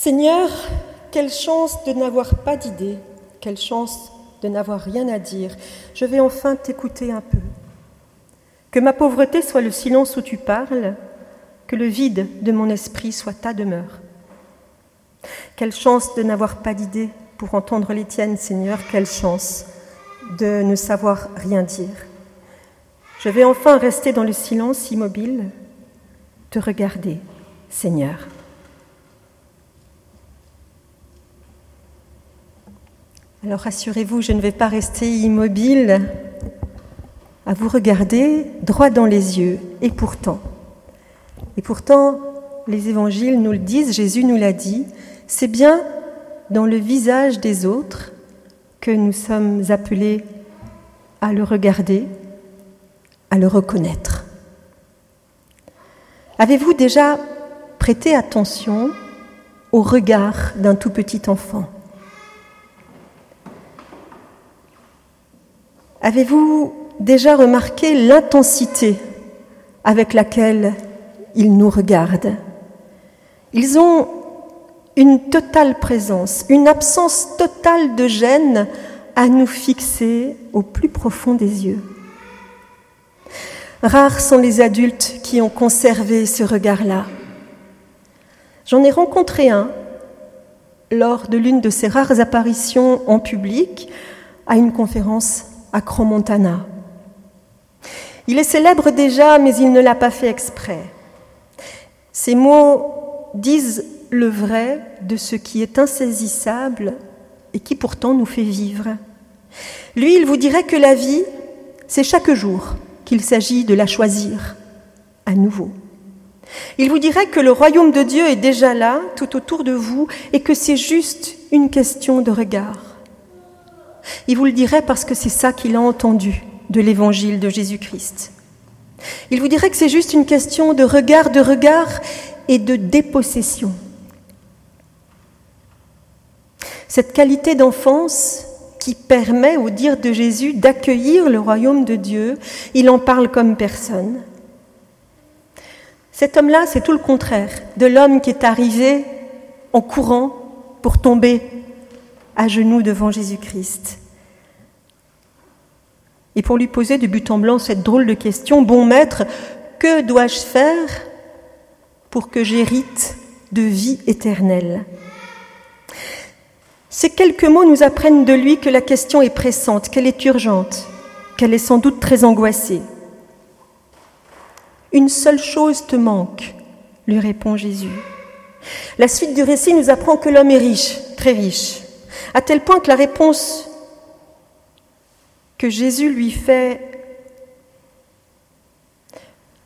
Seigneur, quelle chance de n'avoir pas d'idée, quelle chance de n'avoir rien à dire. Je vais enfin t'écouter un peu. Que ma pauvreté soit le silence où tu parles, que le vide de mon esprit soit ta demeure. Quelle chance de n'avoir pas d'idée pour entendre les tiennes, Seigneur, quelle chance de ne savoir rien dire. Je vais enfin rester dans le silence immobile, te regarder, Seigneur. Alors rassurez-vous, je ne vais pas rester immobile à vous regarder droit dans les yeux. Et pourtant, et pourtant, les évangiles nous le disent, Jésus nous l'a dit, c'est bien dans le visage des autres que nous sommes appelés à le regarder, à le reconnaître. Avez-vous déjà prêté attention au regard d'un tout petit enfant? Avez-vous déjà remarqué l'intensité avec laquelle ils nous regardent? Ils ont une totale présence, une absence totale de gêne à nous fixer au plus profond des yeux. Rares sont les adultes qui ont conservé ce regard-là. J'en ai rencontré un lors de l'une de ces rares apparitions en public à une conférence à Cromontana. Il est célèbre déjà, mais il ne l'a pas fait exprès. Ces mots disent le vrai de ce qui est insaisissable et qui pourtant nous fait vivre. Lui, il vous dirait que la vie, c'est chaque jour qu'il s'agit de la choisir à nouveau. Il vous dirait que le royaume de Dieu est déjà là, tout autour de vous, et que c'est juste une question de regard. Il vous le dirait parce que c'est ça qu'il a entendu de l'évangile de Jésus-Christ. Il vous dirait que c'est juste une question de regard, de regard et de dépossession. Cette qualité d'enfance qui permet, au dire de Jésus, d'accueillir le royaume de Dieu, il en parle comme personne. Cet homme-là, c'est tout le contraire de l'homme qui est arrivé en courant pour tomber à genoux devant Jésus-Christ. Et pour lui poser de but en blanc cette drôle de question, Bon maître, que dois-je faire pour que j'hérite de vie éternelle? Ces quelques mots nous apprennent de lui que la question est pressante, qu'elle est urgente, qu'elle est sans doute très angoissée. Une seule chose te manque, lui répond Jésus. La suite du récit nous apprend que l'homme est riche, très riche, à tel point que la réponse que Jésus lui fait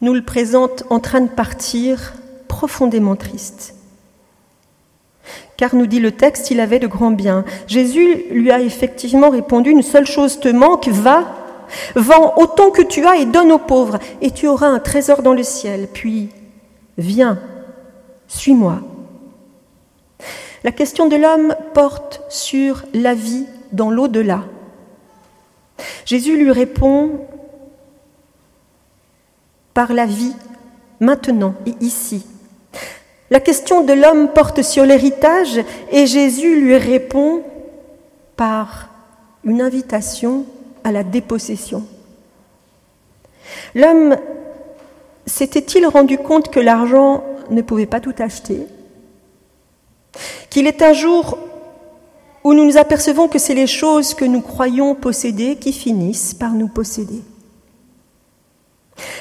nous le présente en train de partir profondément triste. Car nous dit le texte, il avait de grands biens. Jésus lui a effectivement répondu, une seule chose te manque, va, vends autant que tu as et donne aux pauvres, et tu auras un trésor dans le ciel. Puis, viens, suis-moi. La question de l'homme porte sur la vie dans l'au-delà. Jésus lui répond par la vie, maintenant et ici. La question de l'homme porte sur l'héritage et Jésus lui répond par une invitation à la dépossession. L'homme s'était-il rendu compte que l'argent ne pouvait pas tout acheter? Qu'il est un jour où nous nous apercevons que c'est les choses que nous croyons posséder qui finissent par nous posséder.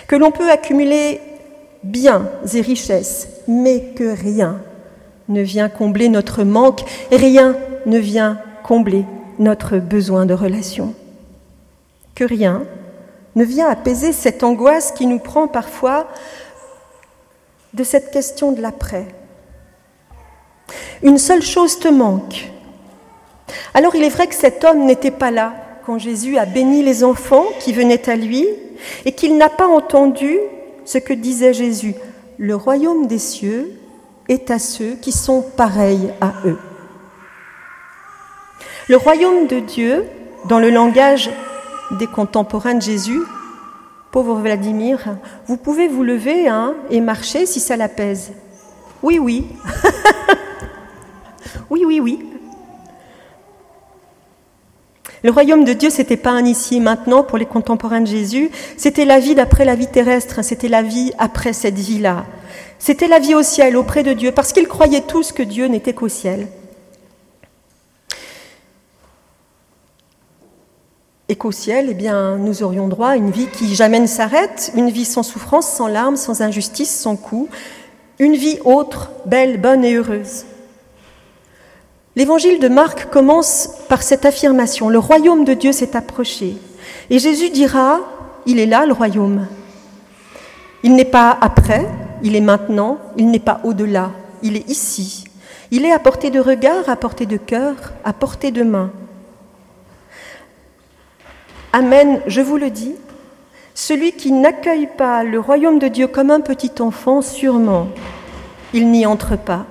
Que l'on peut accumuler biens et richesses, mais que rien ne vient combler notre manque, rien ne vient combler notre besoin de relation. Que rien ne vient apaiser cette angoisse qui nous prend parfois de cette question de l'après, une seule chose te manque. Alors il est vrai que cet homme n'était pas là quand Jésus a béni les enfants qui venaient à lui et qu'il n'a pas entendu ce que disait Jésus. Le royaume des cieux est à ceux qui sont pareils à eux. Le royaume de Dieu, dans le langage des contemporains de Jésus, pauvre Vladimir, vous pouvez vous lever hein, et marcher si ça l'apaise. Oui, oui. Oui, oui, oui. Le royaume de Dieu, c'était pas un ici et maintenant pour les contemporains de Jésus, c'était la vie d'après la vie terrestre, c'était la vie après cette vie-là. C'était la vie au ciel, auprès de Dieu, parce qu'ils croyaient tous que Dieu n'était qu'au ciel. Et qu'au ciel, eh bien, nous aurions droit à une vie qui jamais ne s'arrête, une vie sans souffrance, sans larmes, sans injustice, sans coups, une vie autre, belle, bonne et heureuse. L'évangile de Marc commence par cette affirmation, le royaume de Dieu s'est approché. Et Jésus dira, il est là le royaume. Il n'est pas après, il est maintenant, il n'est pas au-delà, il est ici. Il est à portée de regard, à portée de cœur, à portée de main. Amen, je vous le dis, celui qui n'accueille pas le royaume de Dieu comme un petit enfant, sûrement, il n'y entre pas.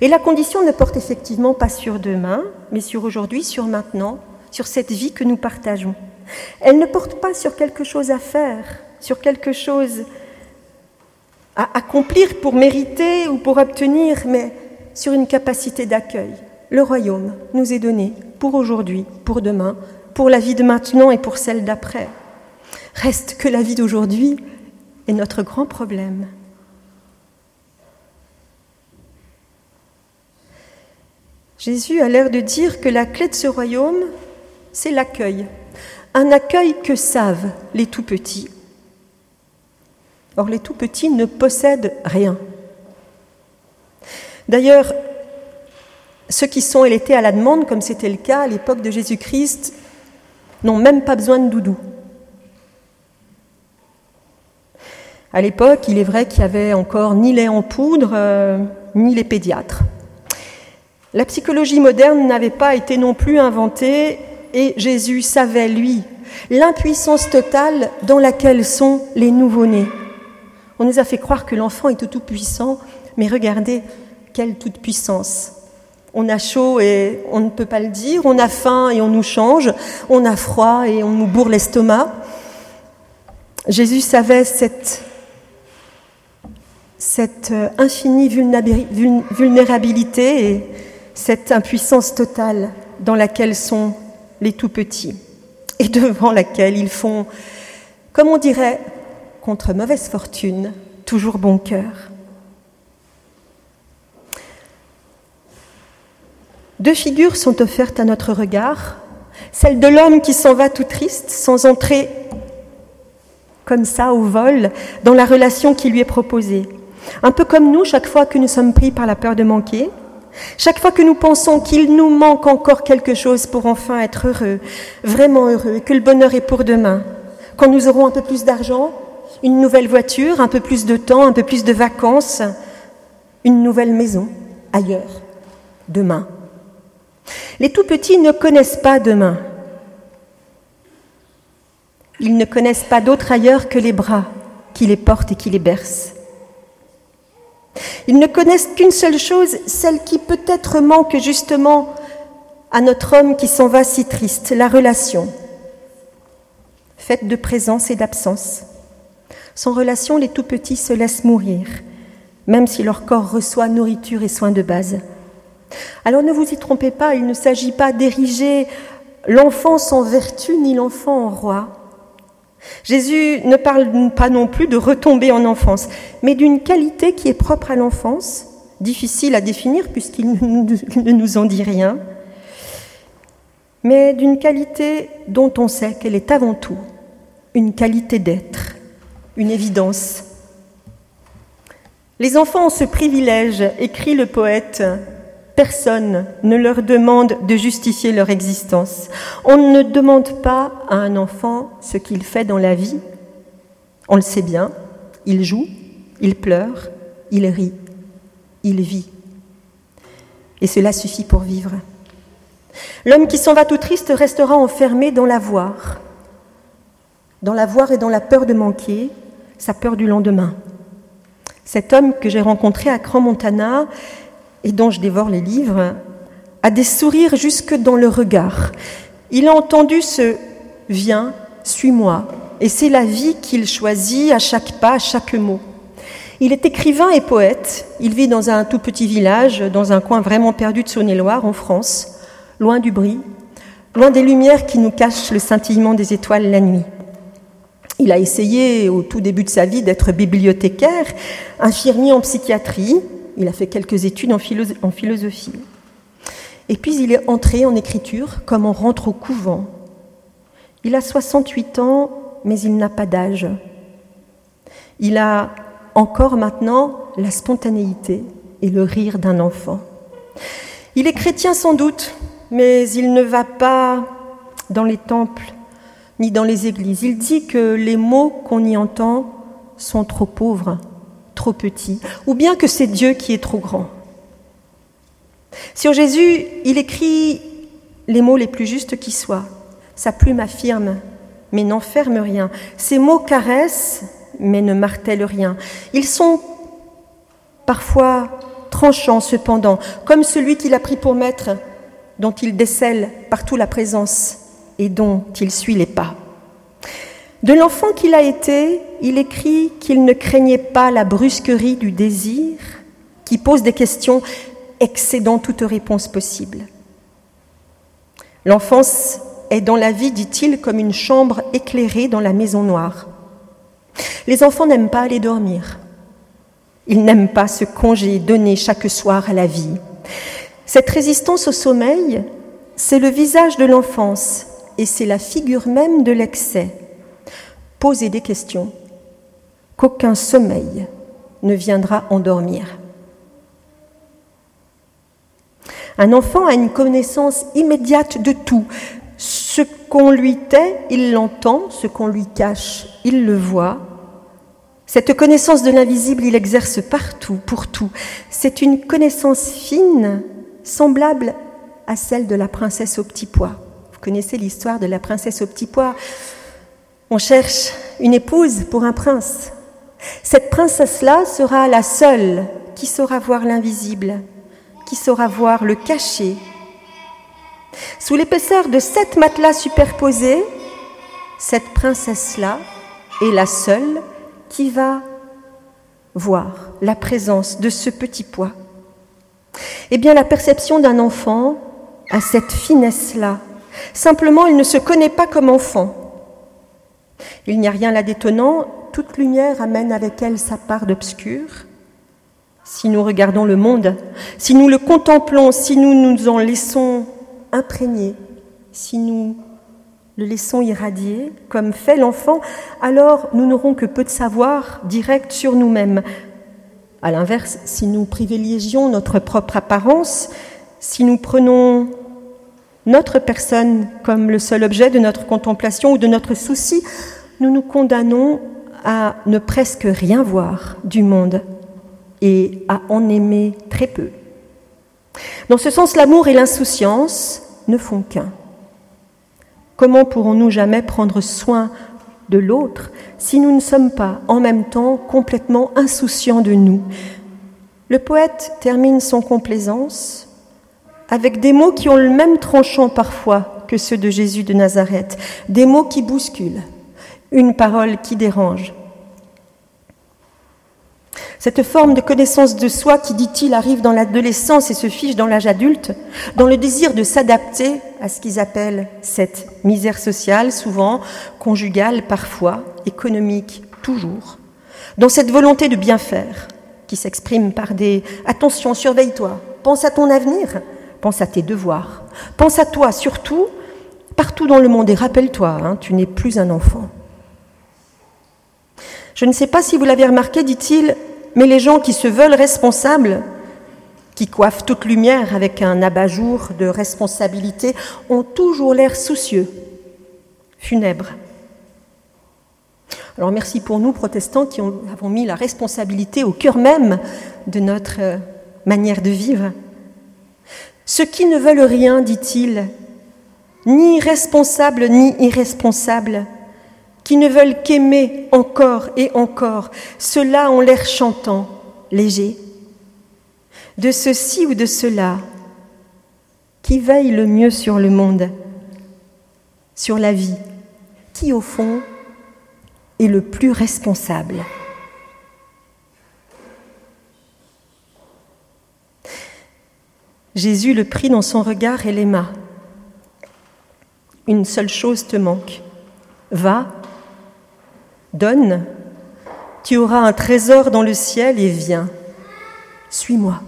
Et la condition ne porte effectivement pas sur demain, mais sur aujourd'hui, sur maintenant, sur cette vie que nous partageons. Elle ne porte pas sur quelque chose à faire, sur quelque chose à accomplir pour mériter ou pour obtenir, mais sur une capacité d'accueil. Le royaume nous est donné pour aujourd'hui, pour demain, pour la vie de maintenant et pour celle d'après. Reste que la vie d'aujourd'hui est notre grand problème. Jésus a l'air de dire que la clé de ce royaume, c'est l'accueil. Un accueil que savent les tout petits. Or, les tout petits ne possèdent rien. D'ailleurs, ceux qui sont étaient à la demande, comme c'était le cas à l'époque de Jésus-Christ, n'ont même pas besoin de doudou. À l'époque, il est vrai qu'il n'y avait encore ni lait en poudre, euh, ni les pédiatres. La psychologie moderne n'avait pas été non plus inventée et Jésus savait, lui, l'impuissance totale dans laquelle sont les nouveau-nés. On nous a fait croire que l'enfant est tout puissant, mais regardez quelle toute puissance. On a chaud et on ne peut pas le dire, on a faim et on nous change, on a froid et on nous bourre l'estomac. Jésus savait cette, euh, infinie vulnérabilité cette impuissance totale dans laquelle sont les tout petits et devant laquelle ils font, comme on dirait, contre mauvaise fortune, toujours bon cœur. Deux figures sont offertes à notre regard, celle de l'homme qui s'en va tout triste, sans entrer comme ça au vol dans la relation qui lui est proposée. Un peu comme nous, chaque fois que nous sommes pris par la peur de manquer, chaque fois que nous pensons qu'il nous manque encore quelque chose pour enfin être heureux, vraiment heureux, et que le bonheur est pour demain, quand nous aurons un peu plus d'argent, une nouvelle voiture, un peu plus de temps, un peu plus de vacances, une nouvelle maison ailleurs, demain. Les tout petits ne connaissent pas demain. Ils ne connaissent pas d'autre ailleurs que les bras qui les portent et qui les bercent. Ils ne connaissent qu'une seule chose, celle qui peut-être manque justement à notre homme qui s'en va si triste, la relation, faite de présence et d'absence. Sans relation, les tout petits se laissent mourir, même si leur corps reçoit nourriture et soins de base. Alors ne vous y trompez pas, il ne s'agit pas d'ériger l'enfant sans vertu ni l'enfant en roi. Jésus ne parle pas non plus de retomber en enfance, mais d'une qualité qui est propre à l'enfance, difficile à définir puisqu'il ne nous en dit rien, mais d'une qualité dont on sait qu'elle est avant tout une qualité d'être, une évidence. Les enfants ont ce privilège, écrit le poète, Personne ne leur demande de justifier leur existence. On ne demande pas à un enfant ce qu'il fait dans la vie. On le sait bien, il joue, il pleure, il rit, il vit. Et cela suffit pour vivre. L'homme qui s'en va tout triste restera enfermé dans l'avoir, dans l'avoir et dans la peur de manquer, sa peur du lendemain. Cet homme que j'ai rencontré à Cran-Montana dont je dévore les livres, a des sourires jusque dans le regard. Il a entendu ce Viens, suis-moi, et c'est la vie qu'il choisit à chaque pas, à chaque mot. Il est écrivain et poète. Il vit dans un tout petit village, dans un coin vraiment perdu de Saône-et-Loire, en France, loin du bruit, loin des lumières qui nous cachent le scintillement des étoiles la nuit. Il a essayé au tout début de sa vie d'être bibliothécaire, infirmier en psychiatrie, il a fait quelques études en, philosophie. Et puis il est entré en écriture comme on rentre au couvent. Il a 68 ans, mais il n'a pas d'âge. Il a encore maintenant la spontanéité et le rire d'un enfant. Il est chrétien sans doute, mais il ne va pas dans les temples ni dans les églises. Il dit que les mots qu'on y entend sont trop pauvres, trop petits, ou bien que c'est Dieu qui est trop grand. Sur Jésus, il écrit les mots les plus justes qui soient. Sa plume affirme, mais n'enferme rien. Ses mots caressent, mais ne martèlent rien. Ils sont parfois tranchants cependant, comme celui qu'il a pris pour maître, dont il décèle partout la présence et dont il suit les pas. De l'enfant qu'il a été, il écrit qu'il ne craignait pas la brusquerie du désir qui pose des questions excédant toute réponse possible. L'enfance est dans la vie, dit-il, comme une chambre éclairée dans la maison noire. Les enfants n'aiment pas aller dormir. Ils n'aiment pas ce congé donné chaque soir à la vie. Cette résistance au sommeil, c'est le visage de l'enfance et c'est la figure même de l'excès. Poser des questions qu'aucun sommeil ne viendra endormir. Un enfant a une connaissance immédiate de tout. Ce qu'on lui tait, il l'entend, ce qu'on lui cache, il le voit. Cette connaissance de l'invisible, il exerce partout, pour tout. C'est une connaissance fine, semblable à celle de la princesse au petit pois. Vous connaissez l'histoire de la princesse au petit pois? On cherche une épouse pour un prince. Cette princesse-là sera la seule qui saura voir l'invisible, qui saura voir le caché. Sous l'épaisseur de sept matelas superposés, cette princesse-là est la seule qui va voir la présence de ce petit pois. Eh bien, la perception d'un enfant a cette finesse-là Simplement, il ne se connaît pas comme enfant. Il n'y a rien là d'étonnant, toute lumière amène avec elle sa part d'obscur. Si nous regardons le monde, si nous le contemplons, si nous nous en laissons imprégner, si nous le laissons irradier, comme fait l'enfant, alors nous n'aurons que peu de savoir direct sur nous-mêmes. À l'inverse, si nous privilégions notre propre apparence, si nous prenons notre personne comme le seul objet de notre contemplation ou de notre souci, nous nous condamnons à ne presque rien voir du monde et à en aimer très peu. Dans ce sens, l'amour et l'insouciance ne font qu'un. Comment pourrons-nous jamais prendre soin de l'autre si nous ne sommes pas en même temps complètement insouciants de nous? Le poète termine son complaisance avec des mots qui ont le même tranchant parfois que ceux de Jésus de Nazareth, des mots qui bousculent, une parole qui dérange. Cette forme de connaissance de soi qui, dit-il, arrive dans l'adolescence et se fiche dans l'âge adulte, dans le désir de s'adapter à ce qu'ils appellent cette misère sociale, souvent conjugale, parfois économique, toujours, dans cette volonté de bien faire qui s'exprime par des ⁇ Attention, surveille-toi, pense à ton avenir ⁇ pense à tes devoirs, pense à toi surtout, partout dans le monde, et rappelle-toi, hein, tu n'es plus un enfant. Je ne sais pas si vous l'avez remarqué, dit-il, mais les gens qui se veulent responsables, qui coiffent toute lumière avec un abat-jour de responsabilité, ont toujours l'air soucieux, funèbres. Alors merci pour nous, protestants, qui avons mis la responsabilité au cœur même de notre euh, manière de vivre. Ceux qui ne veulent rien, dit-il, ni responsables ni irresponsables, qui ne veulent qu'aimer encore et encore, ceux-là ont l'air chantant, léger. De ceci ou de cela, qui veille le mieux sur le monde, sur la vie, qui au fond est le plus responsable Jésus le prit dans son regard et l'aima. Une seule chose te manque. Va, donne, tu auras un trésor dans le ciel et viens. Suis-moi.